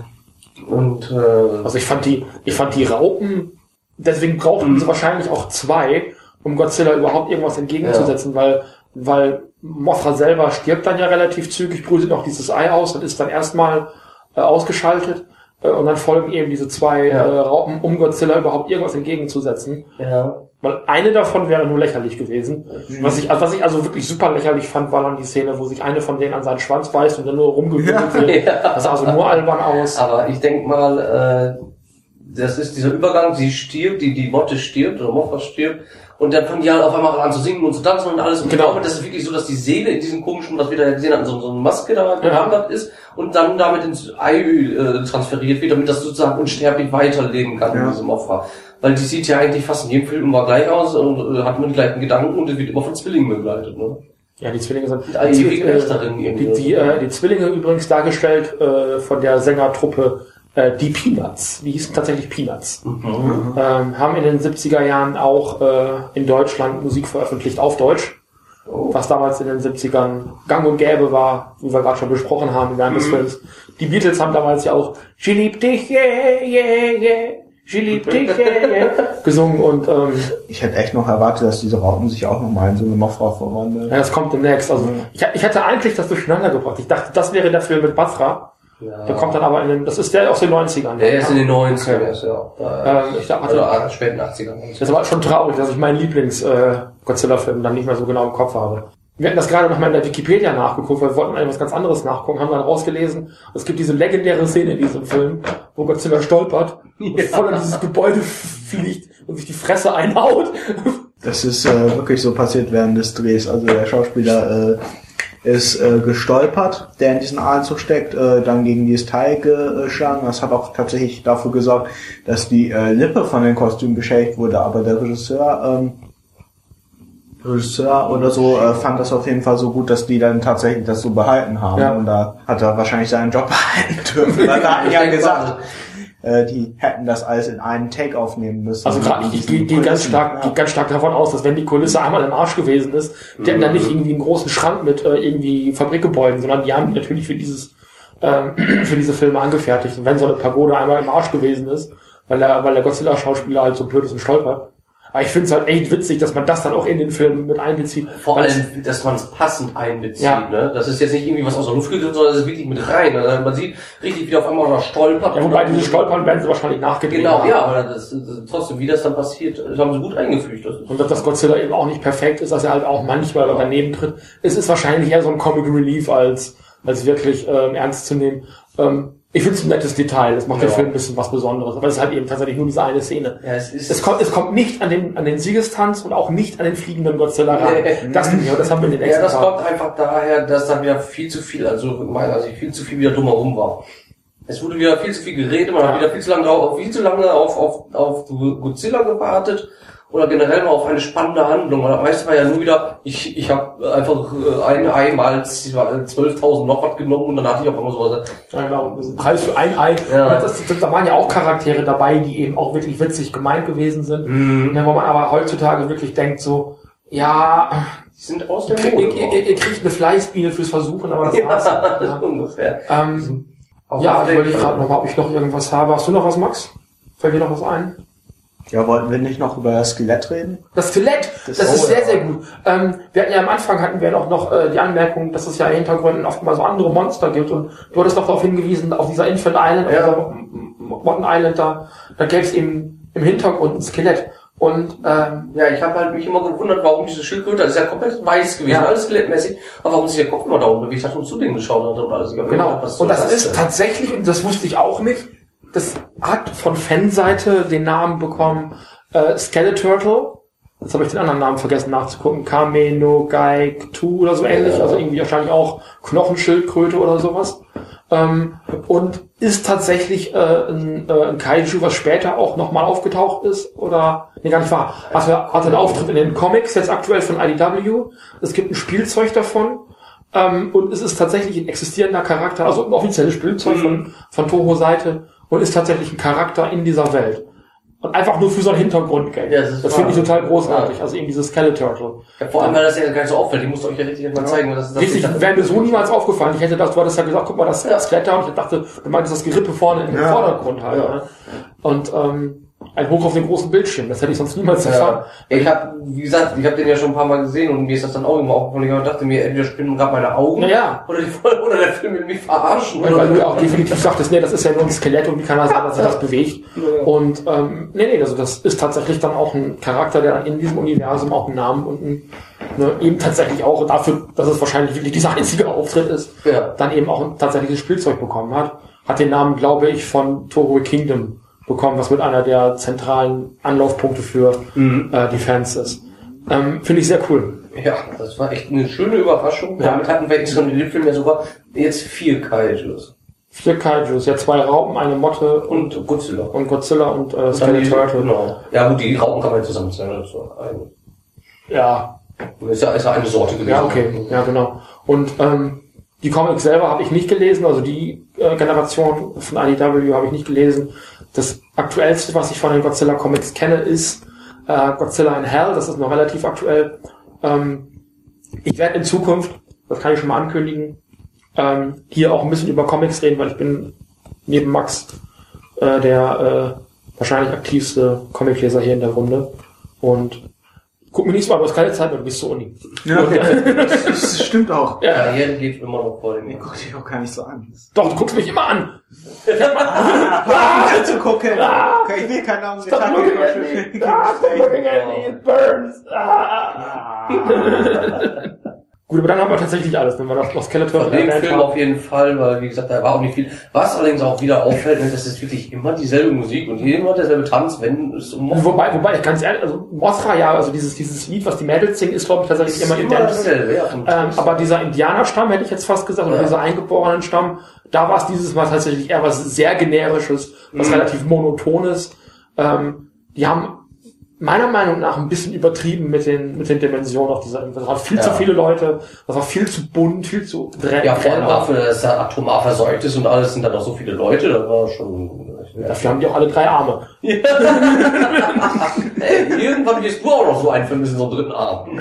Und äh, Also ich fand die, ich fand die Raupen, deswegen brauchten Mhm. sie wahrscheinlich auch zwei, um Godzilla überhaupt irgendwas entgegenzusetzen, weil, weil Mothra selber stirbt dann ja relativ zügig, brütet noch dieses Ei aus und ist dann erstmal äh, ausgeschaltet. Äh, und dann folgen eben diese zwei Ja. äh, Raupen, um Godzilla überhaupt irgendwas entgegenzusetzen. ja. Weil eine davon wäre nur lächerlich gewesen. Was ich, also was ich also wirklich super lächerlich fand, war dann die Szene, wo sich eine von denen an seinen Schwanz beißt und dann nur rumgewürgt wird. Ja. Das sah also nur albern aus. Aber ich denk mal, äh, das ist dieser Übergang, sie stirbt, die, die Motte stirbt oder Mothra stirbt und dann fangen die halt auf einmal an zu singen und zu tanzen und alles. Und Genau. ich glaube, das ist wirklich so, dass die Seele in diesem komischen, was wir da gesehen haben, so, so eine Maske da gewandert ist und dann damit ins Ei äh, transferiert wird, damit das sozusagen unsterblich weiterleben kann, Ja. diese Mothra. Weil die sieht ja eigentlich fast in jedem Film immer gleich aus und äh, hat immer die gleichen Gedanken und die wird immer von Zwillingen begleitet. Ne? Ja, die Zwillinge sind ewigen äh, Wächterin irgendwie. die, die, äh, die Zwillinge übrigens dargestellt äh, von der Sängertruppe äh, die Peanuts. Die hießen tatsächlich Peanuts. Mhm. Ähm, haben in den 70er Jahren auch äh, in Deutschland Musik veröffentlicht auf Deutsch. Oh. Was damals in den 70ern gang und gäbe war, wie wir gerade schon besprochen haben während Mhm. des Films. Die Beatles haben damals ja auch Ich lieb dich, yeah, yeah, yeah. Yeah. gesungen und ähm, Ich hätte echt noch erwartet, dass diese Raupen sich auch nochmal in so eine Mothra verwandeln. ja, das kommt demnächst. Also ich, ich hatte eigentlich das durcheinander gebracht. Ich dachte, das wäre der Film mit Batra. Ja. Der kommt dann aber in den, das ist der aus den 90ern. Der ist in den 90ern, Okay. erst, ja. Ähm, ich dachte, Oder späten 80ern. Das war schon traurig, dass ich meinen Lieblings-Godzilla-Film dann nicht mehr so genau im Kopf habe. Wir hatten das gerade noch mal in der Wikipedia nachgeguckt, weil wir wollten eigentlich was ganz anderes nachgucken, haben dann rausgelesen, es gibt diese legendäre Szene in diesem Film, wo Godzilla stolpert und voll an dieses Gebäude fliegt und sich die Fresse einhaut. Das ist äh, wirklich so passiert während des Drehs. Also der Schauspieler äh, ist äh, gestolpert, der in diesen Ahlenzug steckt, äh, dann gegen dieses Teil geschlagen. Das hat auch tatsächlich dafür gesorgt, dass die äh, Lippe von den Kostümen beschädigt wurde. Aber der Regisseur, ähm, Regisseur oder so äh, fand das auf jeden Fall so gut, dass die dann tatsächlich das so behalten haben. Ja. Und da hat er wahrscheinlich seinen Job behalten dürfen. Weil er hat ja gesagt, äh, die hätten das alles in einen Take aufnehmen müssen. Also gerade ich, ich gehe gehe ganz stark, ja. ganz stark davon aus, dass wenn die Kulisse einmal im Arsch gewesen ist, die hatten dann nicht irgendwie einen großen Schrank mit äh, irgendwie Fabrikgebäuden, sondern die haben die natürlich für dieses ähm, für diese Filme angefertigt. Und wenn so eine Pagode einmal im Arsch gewesen ist, weil der, weil der Godzilla-Schauspieler halt so blöd ist und stolpert. Aber ich finde es halt echt witzig, dass man das dann auch in den Film mit einbezieht. Vor allem, dass man es passend einbezieht. Ja. Ne? Das ist jetzt nicht irgendwie was aus der Luft gegriffen, sondern das ist wirklich mit rein. Also man sieht richtig, wie auf einmal da stolpert. Ja, wobei diese Stolpern werden sie wahrscheinlich nachgedreht Genau, haben. ja, aber das, das, trotzdem, wie das dann passiert, das haben sie gut eingefügt. Das Und dass das Godzilla eben auch nicht perfekt ist, dass er halt auch manchmal daneben tritt. Es ist wahrscheinlich eher so ein Comic Relief als, als wirklich ähm, ernst zu nehmen. Ähm, ich finde es ein nettes Detail, das macht den Ja. Film ein bisschen was Besonderes. Aber es ist halt eben tatsächlich nur diese eine Szene. ja, es ist, Es kommt, es kommt nicht an den, an den Siegestanz und auch nicht an den fliegenden Godzilla ran. Nee. Das, ja, das haben wir in den ja, nächsten das Tagen. kommt einfach daher, dass da wieder viel zu viel, also meiner Ansicht viel zu viel wieder drumherum war. Es wurde wieder viel zu viel geredet, man hat Ja. wieder viel zu lange, viel zu lange auf, auf, auf Godzilla gewartet oder generell mal auf eine spannende Handlung. Und meist war ja nur wieder, ich, ich habe einfach äh, ein Ei mal 12.000 noch was genommen und dann hatte ich auf einmal sowas. Ja, genau. Das ist ein Preis für ein Ei. Ja. Das, das, da waren ja auch Charaktere dabei, die eben auch wirklich witzig gemeint gewesen sind. Mhm. Ja, wo man aber heutzutage wirklich denkt so, ja, Die sind aus ihr, der ihr, Mode. ihr, ihr kriegt eine Fleißbiene fürs Versuchen, aber das war's. ja, Ja. ungefähr. Ähm, Auch ja, ich wollte gerade noch mal, ob ich noch irgendwas habe. Hast du noch was, Max? Fällt dir noch was ein? Ja, wollten wir nicht noch über das Skelett reden? Das Skelett, das, Das- ist oh, sehr, ja. sehr gut. Ähm, wir hatten ja am Anfang hatten wir noch, noch äh, die Anmerkung, dass es ja in Hintergründen oftmals so andere Monster gibt und du hattest doch darauf hingewiesen, auf dieser Infant Island, auf Ja. dieser Motten Island da, da gäbe es eben im Hintergrund ein Skelett. Und ähm, Ja, ich habe halt mich immer gewundert, warum diese Schildkröte, das ist ja komplett weiß gewesen, Ja. alles skelettmäßig, aber warum sich der Kopf immer da unten bewegt hat und zu denen geschaut hat und alles. Genau. gedacht, Und das ist tatsächlich, und das wusste ich auch nicht, das hat von Fanseite den Namen bekommen, äh, Skeleturtle. Jetzt habe ich den anderen Namen vergessen nachzugucken. Kameno Gaik 2 oder so ähnlich. Also irgendwie wahrscheinlich auch Knochenschildkröte oder sowas. Ähm, und ist tatsächlich äh, ein, äh, ein Kaiju, was später auch nochmal aufgetaucht ist. Oder, nee, gar nicht wahr. Hatte, hatte einen Auftritt in den Comics, jetzt aktuell von IDW. Es gibt ein Spielzeug davon. Ähm, und es ist tatsächlich ein existierender Charakter, also ein offizielles Spielzeug von, von Toho Seite und ist tatsächlich ein Charakter in dieser Welt. Und einfach nur für so einen Hintergrundgag. Ja, das das finde ich total großartig. Also eben dieses Skeleturtle. Ja, vor allem, weil das ja gar nicht so auffällt. Ich muss euch ja richtig mal zeigen. Das, das Richtig, wäre mir so niemals aufgefallen. Ich hätte das, du hattest ja gesagt, guck mal, das Ja. Skelett und ich dachte, du meintest das Gerippe vorne im Ja. Vordergrund halt. Ja. Ne? Und ähm, ein Hoch auf den großen Bildschirm, das hätte ich sonst niemals erfahren. Ja. Ich habe, wie gesagt, ich habe den ja schon ein paar Mal gesehen und mir ist das dann auch immer aufgefallen. Ich dachte mir, entweder spinnen gerade meine Augen Naja. oder, die, oder der Film will mich verarschen. Weil, weil du ja auch definitiv sagtest, nee, das ist ja nur ein Skelett und wie kann das sein, dass sich das bewegt? Ja. Und ähm, nee, nee, also das ist tatsächlich dann auch ein Charakter, der dann in diesem Universum auch einen Namen und ein, ne, eben tatsächlich auch dafür, dass es wahrscheinlich wirklich dieser einzige Auftritt ist, Ja. dann eben auch ein tatsächliches Spielzeug bekommen hat. Hat den Namen, glaube ich, von Toro Kingdom bekommen, was mit einer der zentralen Anlaufpunkte für Mhm. äh, die Fans ist. Ähm, Finde ich sehr cool. Ja, das war echt eine schöne Überraschung. Ja. Damit hatten wir insgesamt in dem Film ja sogar jetzt vier Kaijus. Vier Kaijus, ja zwei Raupen, eine Motte und, Und Godzilla. und Godzilla und äh, Skeleturtle. Genau. Ja gut, die Raupen kann man jetzt zusammenzählen. Also Ja, ist, ja, ist ja eine Sorte gewesen. Ja, okay, ja, genau. Und ähm, die Comics selber habe ich nicht gelesen, also die Generation von IDW habe ich nicht gelesen. Das aktuellste, was ich von den Godzilla Comics kenne, ist äh, Godzilla in Hell, das ist noch relativ aktuell. Ähm, ich werde in Zukunft, das kann ich schon mal ankündigen, ähm, hier auch ein bisschen über Comics reden, weil ich bin neben Max äh, der äh, wahrscheinlich aktivste Comicleser hier in der Runde. Und guck mir nicht so, aber es ist keine Zeit mehr, du bist zur Uni. Ja, das, das stimmt auch. Ja, Karriere geht immer noch vor dem. Ich guck dich auch gar nicht so an. Doch, du guckst mich immer an. Ah, zu gucken. Okay, ich will keinen Namen Stop looking at me. Ah, stop looking at me. It burns. Ah. Gut, aber dann haben wir tatsächlich alles, wenn wir das noch Skeletor Von dem Film haben. auf jeden Fall, weil wie gesagt, da war auch nicht viel. Was allerdings auch wieder auffällt, das ist wirklich immer dieselbe Musik und immer derselbe Tanz, wenn es um Wobei, wobei, ich ganz ehrlich, also Mothra, ja, also dieses, dieses Lied, was die Mädels singen, ist, glaube ich, tatsächlich immer identisch. dasselbe, ja. Ähm, aber dieser Indianerstamm, hätte ich jetzt fast gesagt, oder Ja. dieser eingeborenen Stamm, da war es dieses Mal tatsächlich eher was sehr generisches, was Mhm. relativ monotones. Ähm, die haben meiner Meinung nach ein bisschen übertrieben mit den, mit den Dimensionen auf dieser Insel. Das waren viel Ja. zu viele Leute, das war viel zu bunt, viel zu grell. ja, vor allem dafür, dass er atomar verseucht ist und alles sind dann noch so viele Leute, das war schon. Dafür haben die auch alle drei Arme. Ey, irgendwann wirst du auch noch so ein Film mit so einem dritten Arm.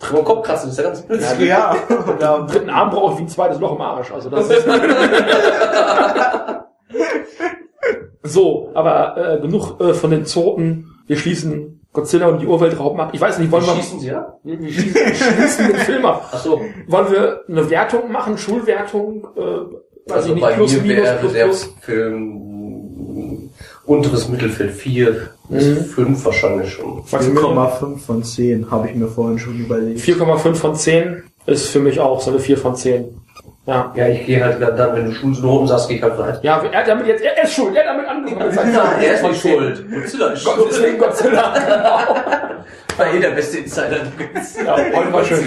Drin Kopf kratzen ist ja ganz blöd. Ja, ja. Einen dritten Arm brauche ich wie ein zweites Loch im Arsch. Also das ist so, aber äh, genug äh, von den Zoten. Wir schließen Godzilla und die Urweltrauben ab. Ich weiß nicht, wollen wir, Schießen sie ja? wir wir schließen den Film ab. Ach so. Wollen wir eine Wertung machen, Schulwertung? Äh, weiß Also ich nicht, bei plus, mir minus, wäre plus, der plus. Film unteres Mittelfeld 4 bis Mhm. 5 wahrscheinlich schon. Maximilian? 4,5 von 10 habe ich mir vorhin schon überlegt. 4,5 von 10 ist für mich auch so eine 4 von 10. Ja. Ja, ich gehe halt dann, wenn du Schulnoten sagst, gehe ich halt rein. Ja, er hat damit jetzt, er ist schuld, er hat damit angefangen. Nein, er ist 4 von nicht 10. schuld. Godzilla ist Gott, deswegen Godzilla. War eh der beste Insider. Ja, heute war schön.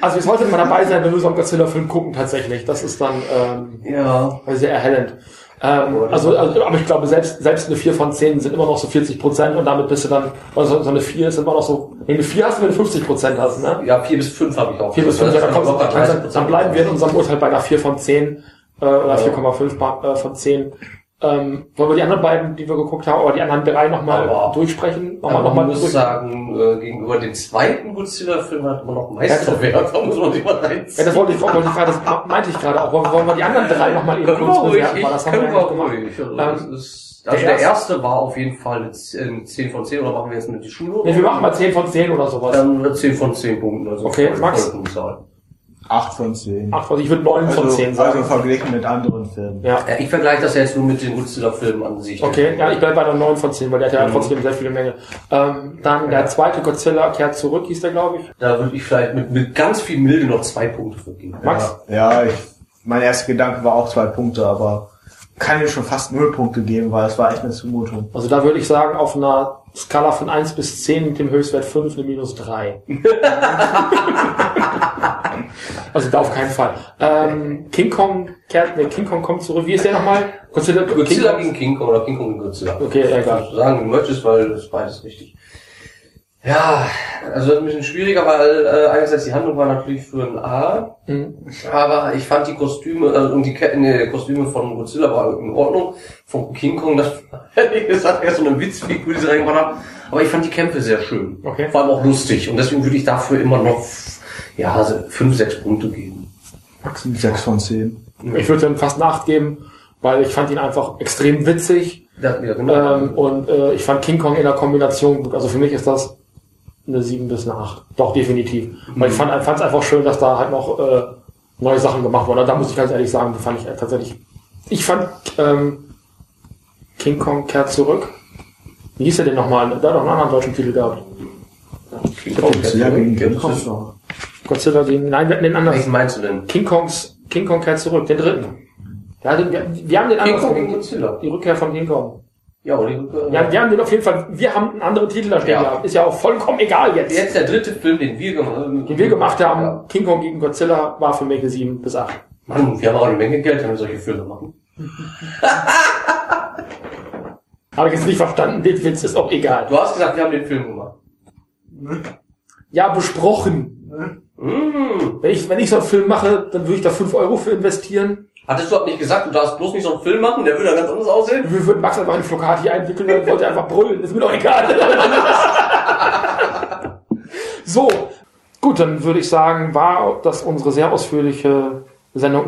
Also ihr solltet mal dabei sein, wenn wir so einen Godzilla-Film gucken, tatsächlich. Das ist dann ähm, Ja. sehr erhellend. Ähm, also, also, aber ich glaube, selbst, selbst eine 4 von 10 sind immer noch so 40 Prozent und damit bist du dann, also so eine 4 ist immer noch so, nee, eine 4 hast du, wenn du 50 Prozent hast, ne? Ja, 4 bis 5 habe ich auch. 4 bis 5, ja, dann, kommst, dann, 30%. dann bleiben wir in unserem Urteil bei einer 4 von 10 äh, oder Ja. 4,5 ba- äh, von 10. Ähm, wollen wir die anderen beiden, die wir geguckt haben, oder die anderen drei nochmal Aber- durchsprechen? Aber Nochmal, man nochmal muss durch. sagen, äh, gegenüber dem zweiten Godzilla-Film hat man noch Meisterwerk. Da muss man sich mal Ja, reinziehen. das wollte ich, wollte ich gerade, das meinte ich gerade auch. Wollen, wollen wir die anderen drei nochmal eben kurz bewerten, weil das haben wir ja gemacht. ruhig. Also, Ähm, ist, also der der, erste- erste war auf jeden Fall eine Z- eine 10 von 10 oder machen wir jetzt mit die Schule? Nee, wir machen mal 10 von 10 oder sowas. Dann eine 10 von 10 Punkten. Also Okay, Max? Vollpunktzahl. 8 von 10. Ach, was, ich würde 9 von Also, 10 sagen. also verglichen mit anderen Filmen. ja. Ja, ich vergleiche das ja jetzt nur mit den Godzilla-Filmen an sich. Okay, ja, ich bleibe bei der 9 von 10, weil der hat ja Mhm. trotzdem sehr viele Menge. Ähm, dann der zweite Godzilla kehrt zurück, hieß der, glaube ich. Da würde ich vielleicht mit, mit ganz viel Milde noch zwei Punkte vergeben. Max? Ja, ja ich, mein erster Gedanke war auch zwei Punkte, aber kann ihm schon fast null Punkte geben, weil es war echt eine Zumutung. Also da würde ich sagen, auf einer Skala von 1 bis 10 mit dem Höchstwert 5 eine minus 3. also da auf keinen Fall. Ähm, King Kong kehrt, nee, King Kong kommt zurück. Wie ist der nochmal? Godzilla, Godzilla King gegen King Kong oder King Kong gegen Godzilla. Okay, egal. Du sagen, du möchtest, weil das ist beides richtig. Ja, also ein bisschen schwieriger, weil äh, einerseits die Handlung war natürlich für ein A, Mhm. aber ich fand die Kostüme äh, und die Ke nee, Kostüme von Godzilla waren in Ordnung. Von King Kong, das ich gesagt, erst so eine Witzfigur, die sie reingebracht haben. Aber ich fand die Kämpfe sehr schön. Okay. Vor allem auch lustig. Und deswegen würde ich dafür immer noch ja, also fünf, sechs Punkte geben. Maximum 6 von 10. Ich würde ihm fast eine 8 geben, weil ich fand ihn einfach extrem witzig. Ja, ja, genau. Ähm, und äh, ich fand King Kong in der Kombination, also für mich ist das eine 7 bis eine 8. Doch, definitiv. Weil ich fand es einfach schön, dass da halt noch äh, neue Sachen gemacht wurden. Und da muss ich ganz ehrlich sagen, fand ich äh, tatsächlich. Ich fand ähm, King Kong kehrt zurück. Wie hieß er denn nochmal? Der hat doch einen anderen deutschen Titel gehabt. King Kong, gegen King Kong. Godzilla gegen, nein, wir hatten den anderen. Welchen meinst du denn? King Kongs, King Kong kehrt zurück, den dritten. Ja, den, wir, wir haben den King anderen. Kong gegen Godzilla. Die Rückkehr von King Kong. Ja, oder die, Ja, wir haben den auf jeden Fall, wir haben einen anderen Titel da stehen Ja. gehabt. Ist ja auch vollkommen egal jetzt. Jetzt der dritte Film, den wir gemacht haben. Den wir gemacht haben, Ja. King Kong gegen Godzilla, war für mich eine 7 bis 8. Mann, wir haben auch eine Menge Geld, wenn wir solche Filme machen. Habe ich jetzt nicht verstanden, den Witz ist auch egal. Du hast gesagt, wir haben den Film gemacht. Ja, besprochen. Mmh. Wenn ich, wenn ich so einen Film mache, dann würde ich da 5 Euro für investieren. Hattest du überhaupt nicht gesagt, du darfst bloß nicht so einen Film machen, der würde dann ganz anders aussehen? Wir würden Max einfach einen Flocati einwickeln und wollte einfach brüllen. Ist mir doch egal. so. Gut, dann würde ich sagen, war das unsere sehr ausführliche Sendung.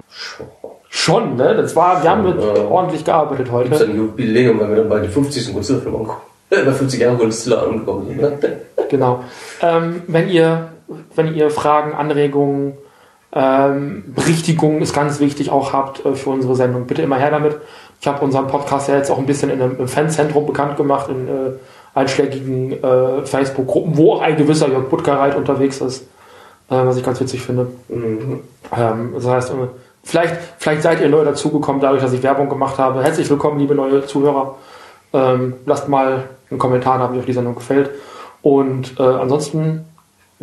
Schon, ne? Das war, wir haben mit Ja. ordentlich gearbeitet Gibt's heute. ein Jubiläum, weil wir dann bei den 50. Godzilla-Film angucken. Äh, bei 50 Jahren Godzilla angekommen sind. Ne? Genau. Ähm, wenn ihr, wenn ihr Fragen, Anregungen, ähm, Berichtigungen ist ganz wichtig auch habt äh, für unsere Sendung, bitte immer her damit. Ich habe unseren Podcast ja jetzt auch ein bisschen in einem, im Fanzentrum bekannt gemacht, in äh, einschlägigen äh, Facebook-Gruppen, wo auch ein gewisser Jörg Buttgereit unterwegs ist, äh, was ich ganz witzig finde. Mhm. Ähm, das heißt, äh, vielleicht, vielleicht seid ihr neu dazugekommen, dadurch, dass ich Werbung gemacht habe. Herzlich willkommen, liebe neue Zuhörer. Ähm, lasst mal einen Kommentar da, wie euch die Sendung gefällt. Und äh, ansonsten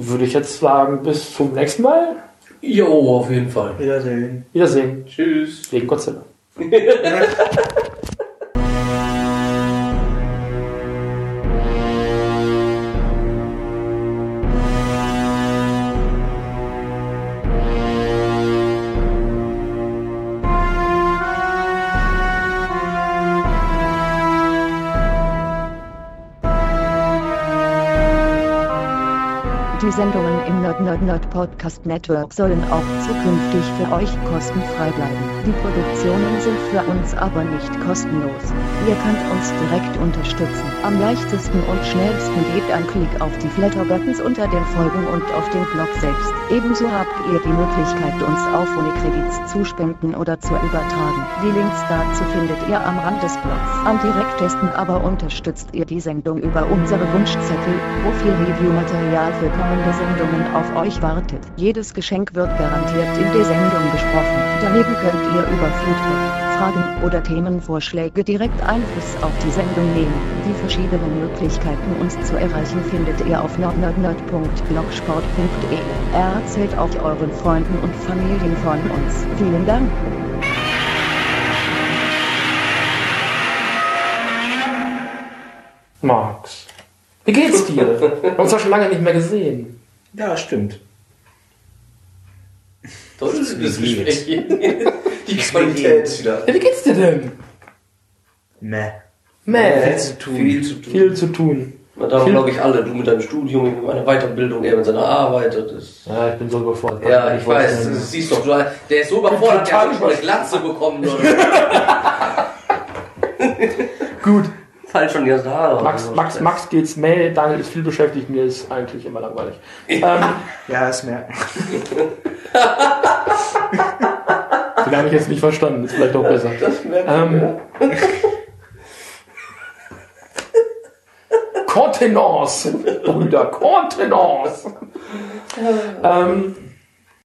würde ich jetzt sagen, bis zum nächsten Mal. Jo, auf jeden Fall. Wiedersehen. Wiedersehen. Tschüss. Wegen Godzilla. Nerd Nerd Podcast Network sollen auch zukünftig für euch kostenfrei bleiben. Die Produktionen sind für uns aber nicht kostenlos. Ihr könnt uns direkt unterstützen. Am leichtesten und schnellsten gebt ein Klick auf die Flatter-Buttons unter den Folgen und auf den Blog selbst. Ebenso habt ihr die Möglichkeit, uns auf Kredits zu spenden oder zu übertragen. Die Links dazu findet ihr am Rand des Blogs. Am direktesten aber unterstützt ihr die Sendung über unsere Wunschzettel, wo viel Review-Material für kommende Sendungen auf euch wartet. Jedes Geschenk wird garantiert in der Sendung besprochen. Daneben könnt ihr über Feedback, Fragen oder Themenvorschläge direkt Einfluss auf die Sendung nehmen. Die verschiedenen Möglichkeiten uns zu erreichen findet ihr auf nordnerdnerd.blogsport.de. Erzählt auch euren Freunden und Familien von uns. Vielen Dank. Max. Wie geht's dir? Wir haben uns ja schon lange nicht mehr gesehen. Ja, stimmt. Tolles Wie Gespräch. Die Qualität geht's? wieder. Ja, wie geht's dir denn? Meh. Meh. zu tun. Viel zu tun. Viel zu tun. Da haben, glaube ich, alle. Du mit deinem Studium, ich mit meiner Weiterbildung, er mit seiner Arbeit. Das ist Ja, ich bin so überfordert. ja, ich weiß, das siehst du doch. Du- Der ist so überfordert, der hat schon eine Glatze bekommen. Gut. Falsch schon ganzen Haare. Max, Max, Max geht's Mail, Daniel ist viel beschäftigt, mir ist eigentlich immer langweilig. Ähm, Ja, das merken. den habe ich jetzt nicht verstanden, ist vielleicht auch besser. Das merkt Ähm, Contenance, Brüder, Contenance. ähm,